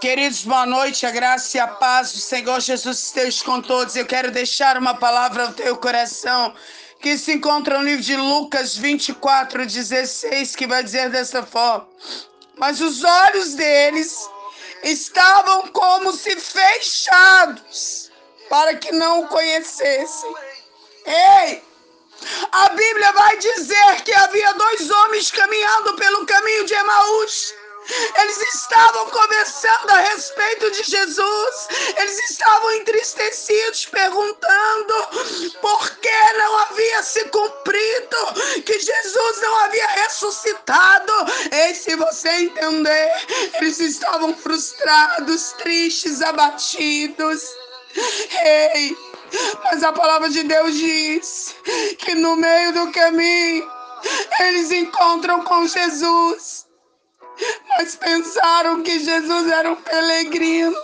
Queridos, boa noite, a graça e a paz do Senhor Jesus esteja com todos. Eu quero deixar uma palavra ao teu coração que se encontra no livro de Lucas 24, 16, que vai dizer dessa forma: Mas os olhos deles estavam como se fechados, para que não o conhecessem. Ei! A Bíblia vai dizer que havia dois homens caminhando pelo caminho de Emaús. Eles estavam conversando a respeito de Jesus. Eles estavam entristecidos, perguntando por que não havia se cumprido, que Jesus não havia ressuscitado. E se você entender, eles estavam frustrados, tristes, abatidos. Ei, mas a palavra de Deus diz que no meio do caminho eles encontram com Jesus mas pensaram que Jesus era um peregrino.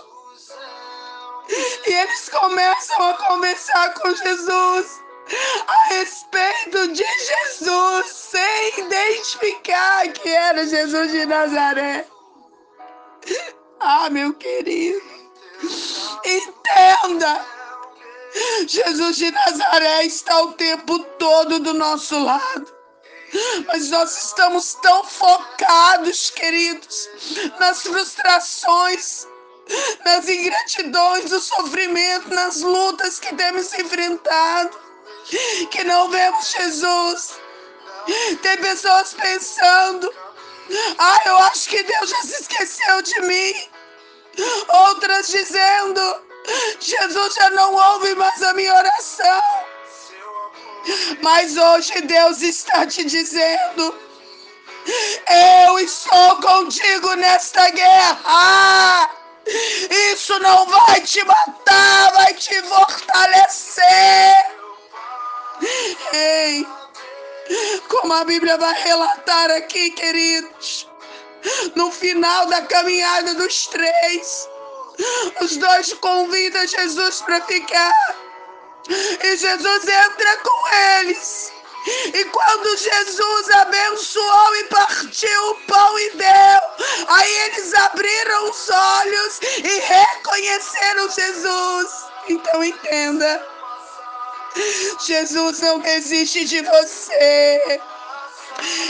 E eles começam a conversar com Jesus a respeito de Jesus, sem identificar que era Jesus de Nazaré. Ah, meu querido, entenda. Jesus de Nazaré está o tempo todo do nosso lado. Mas nós estamos tão focados, queridos, nas frustrações, nas ingratidões, no sofrimento, nas lutas que temos enfrentado, que não vemos Jesus. Tem pessoas pensando: ah, eu acho que Deus já se esqueceu de mim. Outras dizendo: Jesus já não ouve mais a minha oração. Mas hoje Deus está te dizendo: Eu estou contigo nesta guerra. Isso não vai te matar, vai te fortalecer. Ei, como a Bíblia vai relatar aqui, queridos, no final da caminhada dos três, os dois convidam Jesus para ficar. E Jesus entra com eles. E quando Jesus abençoou e partiu o pão e deu, aí eles abriram os olhos e reconheceram Jesus. Então entenda: Jesus não desiste de você.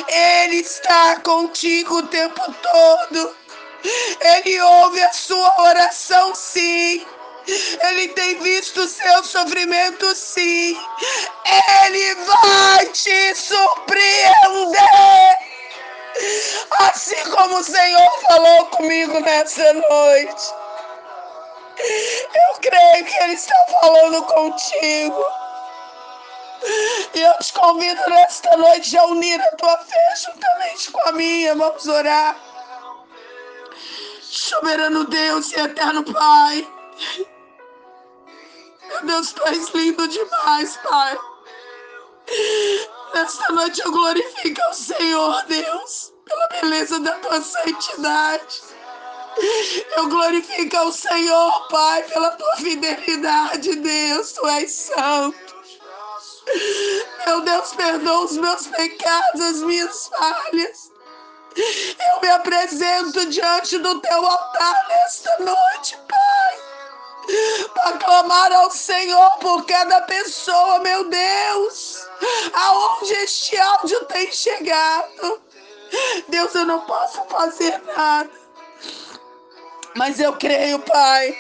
Ele está contigo o tempo todo. Ele ouve a sua oração, sim. Ele tem visto o seu sofrimento, sim. Ele vai te surpreender. Assim como o Senhor falou comigo nessa noite. Eu creio que Ele está falando contigo. E eu te convido nesta noite a unir a tua fé juntamente com a minha. Vamos orar. Soberano Deus e eterno Pai. Meu Deus, tu és lindo demais, Pai. Nesta noite eu glorifico ao Senhor, Deus, pela beleza da tua santidade. Eu glorifico ao Senhor, Pai, pela tua fidelidade, Deus, tu és santo. Meu Deus, perdoa os meus pecados, as minhas falhas. Eu me apresento diante do teu altar nesta noite, Pai para clamar ao Senhor por cada pessoa, meu Deus, aonde este áudio tem chegado. Deus, eu não posso fazer nada, mas eu creio, Pai,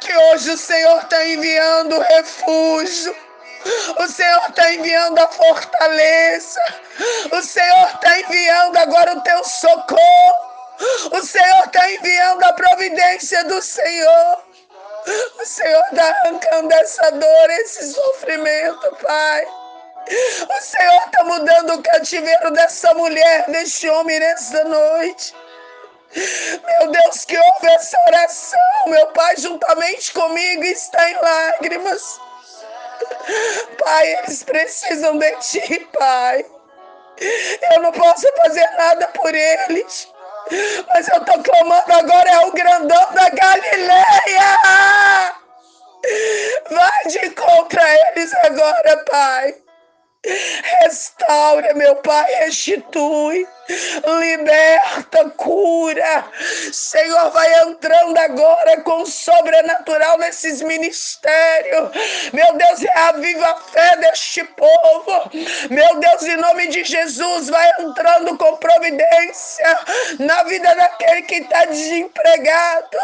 que hoje o Senhor está enviando refúgio. O Senhor está enviando a fortaleza. O Senhor está enviando agora o teu socorro. O Senhor está enviando a providência do Senhor. O Senhor está arrancando essa dor, esse sofrimento, Pai. O Senhor está mudando o cativeiro dessa mulher, deste homem nessa noite. Meu Deus, que ouve essa oração, meu Pai, juntamente comigo, está em lágrimas. Pai, eles precisam de Ti, Pai. Eu não posso fazer nada por eles. Mas eu estou clamando agora é o grandão da Galileia. Vai de contra eles agora, Pai. Restaura, meu Pai, restitui liberta, cura. Senhor, vai entrando agora com o sobrenatural nesses ministérios. Meu Deus, reaviva a fé deste povo. Meu Deus, em nome de Jesus, vai entrando com providência na vida daquele que está desempregado,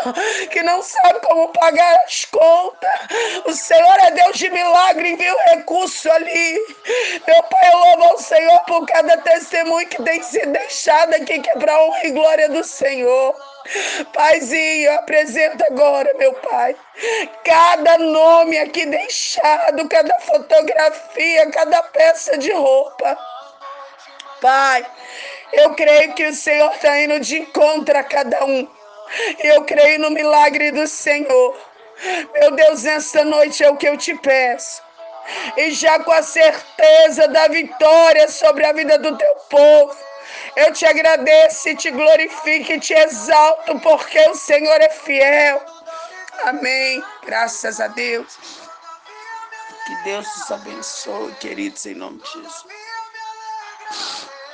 que não sabe como pagar as contas. O Senhor é Deus de milagre, envia o recurso ali. Meu Pai, eu louvo ao Senhor por cada testemunho que tem sido deixada aqui que é para honra e glória do Senhor. Paizinho, apresenta agora, meu Pai, cada nome aqui deixado, cada fotografia, cada peça de roupa. Pai, eu creio que o Senhor está indo de encontro a cada um. Eu creio no milagre do Senhor. Meu Deus, nesta noite é o que eu te peço e já com a certeza da vitória sobre a vida do teu povo. Eu te agradeço, te glorifico e te exalto, porque o Senhor é fiel. Amém. Graças a Deus. Que Deus os abençoe, queridos, em nome de Jesus.